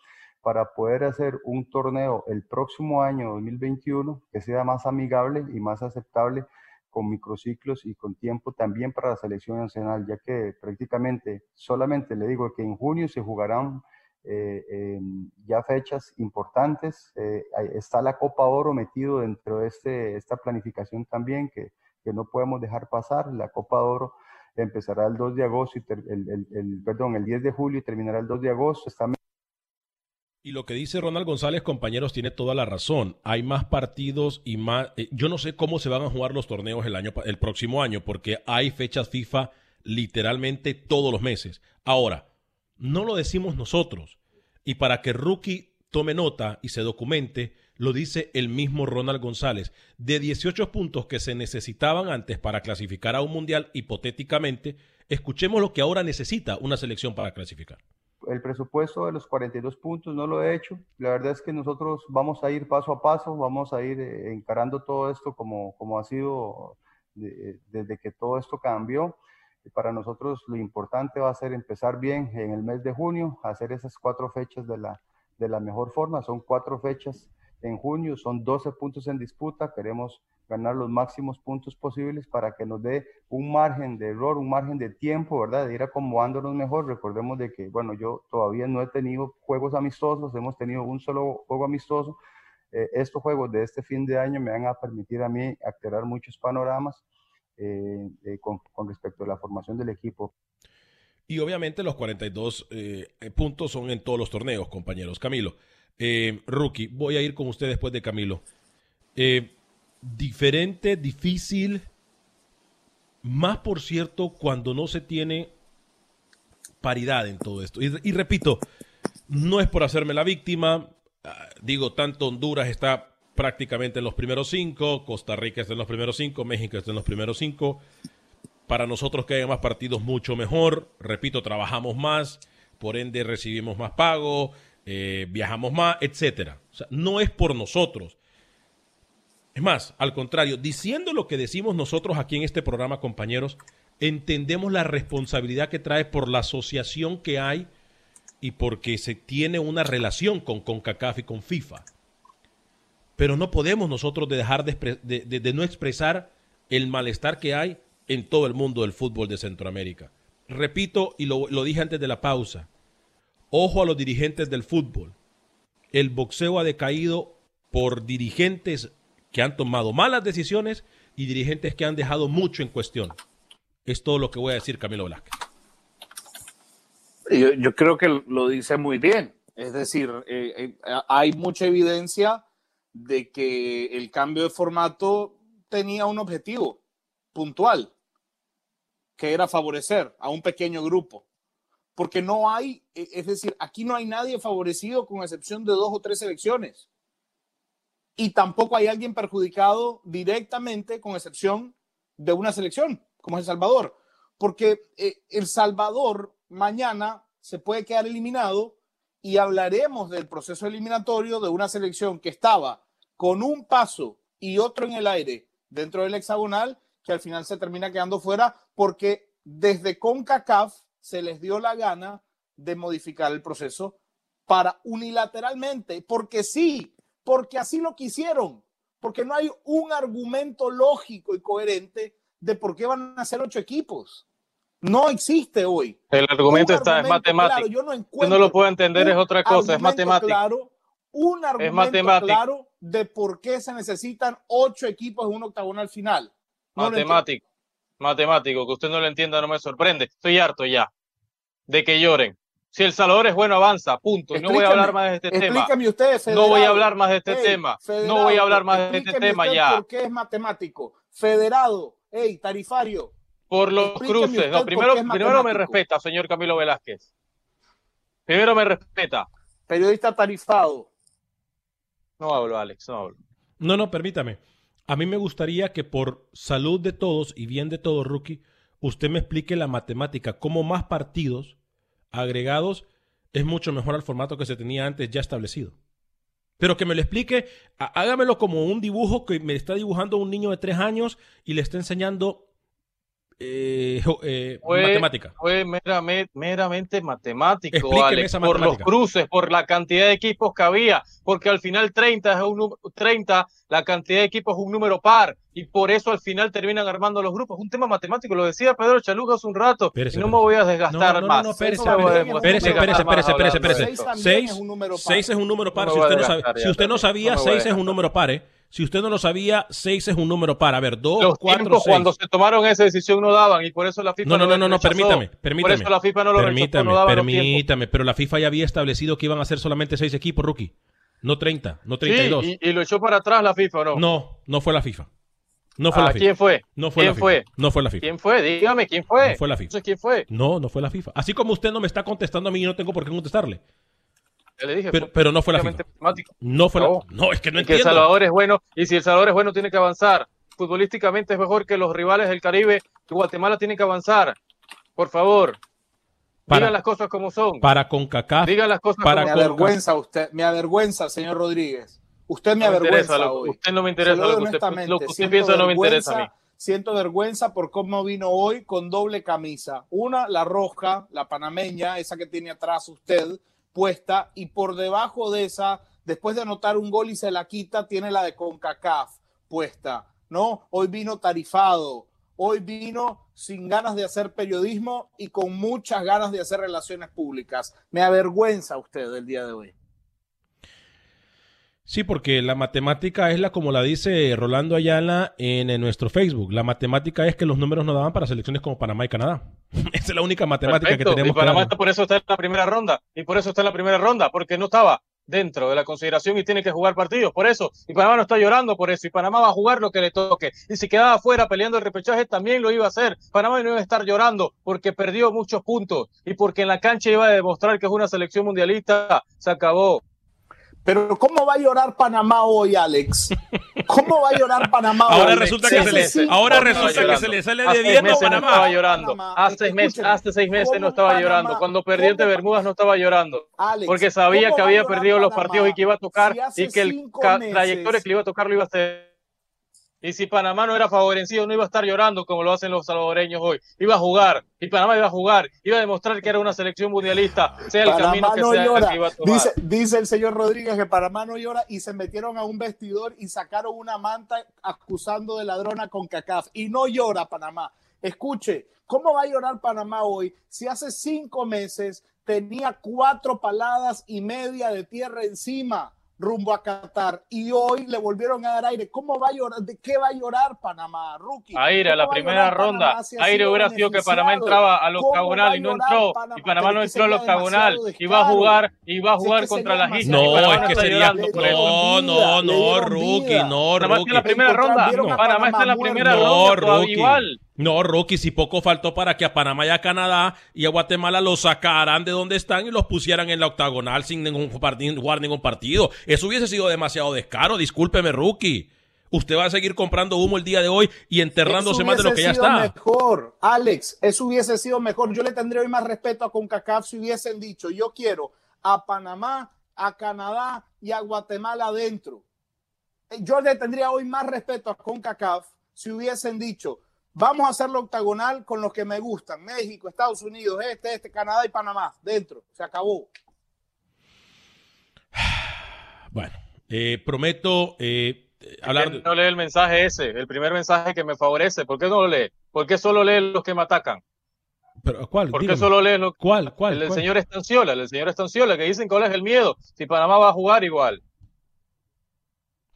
para poder hacer un torneo el próximo año 2021 que sea más amigable y más aceptable con microciclos y con tiempo también para la selección nacional, ya que prácticamente solamente le digo que en junio se jugarán eh, eh, ya fechas importantes. Eh, está la Copa Oro metido dentro de este, esta planificación también, que que no podemos dejar pasar. La Copa Oro empezará el 2 de agosto, y el, el, el, perdón, el 10 de julio y terminará el 2 de agosto. Está... Y lo que dice Ronald González, compañeros, tiene toda la razón. Hay más partidos y más... Eh, yo no sé cómo se van a jugar los torneos el, año, el próximo año, porque hay fechas FIFA literalmente todos los meses. Ahora, no lo decimos nosotros. Y para que Rookie tome nota y se documente, lo dice el mismo Ronald González. De 18 puntos que se necesitaban antes para clasificar a un mundial, hipotéticamente, escuchemos lo que ahora necesita una selección para clasificar. El presupuesto de los 42 puntos no lo he hecho. La verdad es que nosotros vamos a ir paso a paso, vamos a ir eh, encarando todo esto como, como ha sido de, desde que todo esto cambió. Para nosotros lo importante va a ser empezar bien en el mes de junio, hacer esas cuatro fechas de la, de la mejor forma. Son cuatro fechas en junio, son 12 puntos en disputa, queremos ganar los máximos puntos posibles para que nos dé un margen de error, un margen de tiempo, ¿verdad? De ir acomodándonos mejor. Recordemos de que, bueno, yo todavía no he tenido juegos amistosos, hemos tenido un solo juego amistoso. Eh, estos juegos de este fin de año me van a permitir a mí aclarar muchos panoramas eh, eh, con, con, respecto a la formación del equipo. Y obviamente los 42 eh, puntos son en todos los torneos, compañeros. Camilo. Eh, rookie, voy a ir con usted después de Camilo. Eh, diferente, difícil, más por cierto cuando no se tiene paridad en todo esto. Y, repito, no es por hacerme la víctima, ah, digo, tanto Honduras está prácticamente en los primeros cinco, Costa Rica está en los primeros cinco, México está en los primeros cinco. Para nosotros que haya más partidos, mucho mejor. Repito, trabajamos más, por ende recibimos más pago, eh, viajamos más, etcétera. No es por nosotros. Es más, al contrario, diciendo lo que decimos nosotros aquí en este programa, compañeros, entendemos la responsabilidad que trae por la asociación que hay y porque se tiene una relación con CONCACAF y con FIFA. Pero no podemos nosotros dejar de, no expresar el malestar que hay en todo el mundo del fútbol de Centroamérica. Repito, y lo dije antes de la pausa, Ojo a los dirigentes del fútbol. El boxeo ha decaído por dirigentes que han tomado malas decisiones y dirigentes que han dejado mucho en cuestión. Es todo lo que voy a decir, Camilo Velázquez. Yo, creo que lo dice muy bien. Es decir, eh, eh, hay mucha evidencia de que el cambio de formato tenía un objetivo puntual, que era favorecer a un pequeño grupo porque no hay, e- es decir, aquí no hay nadie favorecido con excepción de dos o tres elecciones. Y tampoco hay alguien perjudicado directamente con excepción de una selección, como es El Salvador. Porque eh, El Salvador mañana se puede quedar eliminado y hablaremos del proceso eliminatorio de una selección que estaba con un paso y otro en el aire dentro del hexagonal, que al final se termina quedando fuera porque desde CONCACAF se les dio la gana de modificar el proceso para unilateralmente, porque sí, porque así lo quisieron, porque no hay un argumento lógico y coherente de por qué van a ser ocho equipos. No existe hoy. El argumento Un está, es matemático. claro, yo no encuentro no lo puedo entender, es otra cosa, es matemático. Claro, un argumento matemático. claro de por qué se necesitan ocho equipos en un octagonal final. No matemático. Matemático, que usted no lo entienda no me sorprende. Estoy harto ya de que lloren. Si El Salvador es bueno, avanza, punto. No voy a hablar más de este tema. Explíqueme usted, No voy a federado. hablar más de este Ey, tema. No federado, voy a hablar más de este tema ya. ¿Por qué es matemático? Federado, hey, tarifario. Por los Explíqueme cruces. No, primero, primero me respeta, señor Camilo Velázquez. Primero me respeta. Periodista tarifado. No hablo, Alex, no hablo. No, no, permítame. A mí me gustaría que por salud de todos y bien de todos, Rookie, usted me explique la matemática, cómo más partidos agregados es mucho mejor al formato que se tenía antes ya establecido. Pero que me lo explique, há- hágamelo como un dibujo que me está dibujando un niño de tres años y le está enseñando eh, eh, Fue, matemática. fue meramente, meramente matemático, Alex, por los cruces, por la cantidad de equipos que había, porque al final 30 es un nu- 30, la cantidad de equipos es un número par, y por eso al final terminan armando los grupos. Es un tema matemático, lo decía Pedro Chaluca hace un rato, y no me voy a desgastar No, no, más. no, espérese, espérese, espérese, más espérese, espérese, hablando espérese, de espérese. esto. también Seis, es un número par. si usted no, sabía, No me voy a 6 es un número par. ¿eh? Si usted no lo sabía, 6 es un número par. A ver, 2, Los 4, tiempos 6. cuando se tomaron esa decisión no daban, y por eso la FIFA No, no, no, no, no, rechazó. permítame, Por permítame. eso la FIFA no lo rechazó, permítame, no los tiempos. permítame, pero la FIFA ya había establecido que iban a ser solamente 6 equipos, rookie. No 30, no Sí, 32. y, y lo echó para atrás la FIFA, ¿o ¿no? No, no fue la FIFA. No fue Ah, la FIFA. ¿Quién fue? No fue ¿Quién la FIFA. fue? No fue la FIFA. ¿Quién fue? Dígame, ¿quién fue? No fue la FIFA. Entonces, ¿quién fue? No, no fue la FIFA. Así como usted no me está contestando a mí y no tengo por qué contestarle. Ya le dije, Pero, pero no fue la FIFA. No fue la No. Es que no Y que El entiendo. Salvador es bueno, y si El Salvador es bueno, tiene que avanzar. Futbolísticamente es mejor que los rivales del Caribe, que Guatemala tiene que avanzar. Por favor, Para- digan las cosas como son. Para CONCACAF. Digan las cosas para Me como son. avergüenza usted, me avergüenza, señor Rodríguez. Usted me No me avergüenza lo- hoy. usted no me interesa lo lo que usted- lo que usted siento piensa no me interesa a mí. vergüenza- Siento vergüenza por cómo vino hoy con doble camisa. Una, la roja, la panameña, esa que tiene atrás usted puesta, y por debajo de esa, después de anotar un gol y se la quita, tiene la de CONCACAF puesta. ¿No? Hoy vino tarifado. Hoy vino sin ganas de hacer periodismo y con muchas ganas de hacer relaciones públicas. Me avergüenza usted el día de hoy. Sí, porque la matemática es la como la dice Rolando Ayala en, en nuestro Facebook. La matemática es que los números no daban para selecciones como Panamá y Canadá. Esa es la única matemática Perfecto. que tenemos. y Panamá está- por eso está en la primera ronda. Y por eso está en la primera ronda, porque no estaba dentro de la consideración y tiene que jugar partidos. Por eso. Y Panamá no está llorando por eso. Y Panamá va a jugar lo que le toque. Y si quedaba afuera peleando el repechaje, también lo iba a hacer. Panamá no iba a estar llorando porque perdió muchos puntos. Y porque en la cancha iba a demostrar que es una selección mundialista. Se acabó. Pero ¿cómo va a llorar Panamá hoy, Alex? ¿Cómo va a llorar Panamá hoy? Ahora resulta Si que hace se le, ahora resulta que se le sale Hace de seis viendo meses no Panamá. estaba llorando. Panamá. Hace, mes- hace seis meses ¿cómo no estaba Panamá? llorando. Cuando perdió ante. Bermudas no estaba llorando. Alex, Porque sabía ¿cómo que había perdido los partidos y que iba a tocar si hace y que el trayectoria que le iba a tocar lo iba a hacer. Y si Panamá no era favorecido, no iba a estar llorando como lo hacen los salvadoreños hoy. Iba a jugar. Y Panamá iba a jugar. Iba a demostrar que era una selección mundialista, sea el Panamá camino que no sea el llora. que iba a tomar. Dice, dice el señor Rodríguez que Panamá no llora y se metieron a un vestidor y sacaron una manta acusando de ladrona con CACAF. Y no llora Panamá. Escuche, ¿cómo va a llorar Panamá hoy si hace cinco meses tenía cuatro paladas y media de tierra encima rumbo a Qatar y hoy le volvieron a dar aire? ¿Cómo va a llorar? ¿De qué va a llorar Panamá, Rookie? Aire a la ¿Cómo va a primera ronda. Panamá si ha Aire hubiera sido que Panamá entraba al ¿Cómo va octagonal y no entró. Panamá? Y Panamá no es que entró al octagonal. Y va a jugar, y va a Si es jugar que contra sería las islas. demasiado y No, Panamá es que está sería. eso. No, no, no, dieron rookie, no, Panamá está en la rookie. primera ronda. Panamá está en la primera ronda. No, rookie. Igual. No, Rocky, si poco faltó para que a Panamá y a Canadá y a Guatemala los sacaran de donde están y los pusieran en la octagonal sin ningún partido, jugar ningún partido. Eso hubiese sido demasiado descaro, discúlpeme, Rookie. Usted va a seguir comprando humo el día de hoy y enterrándose más de lo que ya hubiese sido está. Mejor, Alex, eso hubiese sido mejor. Yo le tendría hoy más respeto a CONCACAF si hubiesen dicho, yo quiero a Panamá, a Canadá y a Guatemala adentro. Eh, Yo le tendría hoy más respeto a CONCACAF si hubiesen dicho, vamos a hacerlo octagonal con los que me gustan, México, Estados Unidos, este, este, Canadá y Panamá, dentro. Se acabó. Bueno, eh, prometo eh, hablar. ¿Por qué no lee el mensaje ese, el primer mensaje que me favorece. ¿Por qué no lo lee? ¿Por qué solo lee los que me atacan? Pero, ¿Cuál? ¿Por qué solo lee los ¿Cuál? ¿Cuál? el del señor Estanciola, el del señor Estanciola, que dicen cuál es el miedo, si Panamá va a jugar igual.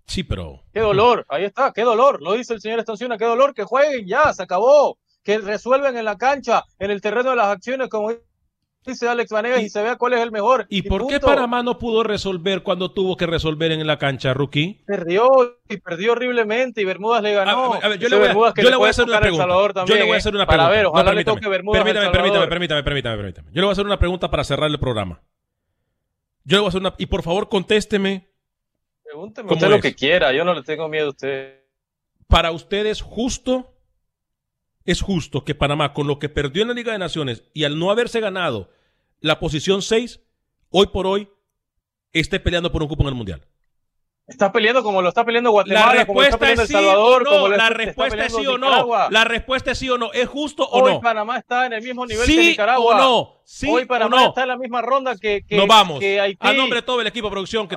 Sí, pero. Qué dolor, ahí está, qué dolor, lo dice el señor Estanciola, qué dolor, que jueguen ya, se acabó, que resuelven en la cancha, en el terreno de las acciones, como dice Alex Vanegas, y, se vea cuál es el mejor. ¿Y por qué punto. Panamá no pudo resolver cuando tuvo que resolver en la cancha, Rookie? Perdió y perdió horriblemente y Bermudas le ganó. A ver, a ver, yo le voy a, yo le voy a hacer una El pregunta. Yo le voy a ¿eh? hacer una Para pregunta. No, le permítame, toque Bermudas permítame, permítame, permítame, permítame. Yo le voy a hacer una pregunta para cerrar el programa. Yo le voy a hacer una. Y por favor, contésteme. Pregúnteme ¿Cómo usted lo es? que quiera, yo no le tengo miedo a usted. Para ustedes, justo. Es justo que Panamá, con lo que perdió en la Liga de Naciones y al no haberse ganado la posición 6, hoy por hoy esté peleando por un cupo en el Mundial. Está peleando como lo está peleando La Guatemala, como lo está respuesta peleando es El sí Salvador, o no. como lo La respuesta es sí o no. La respuesta es sí o no. ¿Es justo o Hoy no? Panamá está en el mismo nivel Sí que Nicaragua. o no. Sí Hoy o Panamá no. está en la misma ronda que, que, Nos vamos. que Haití. A nombre de todo el equipo de producción que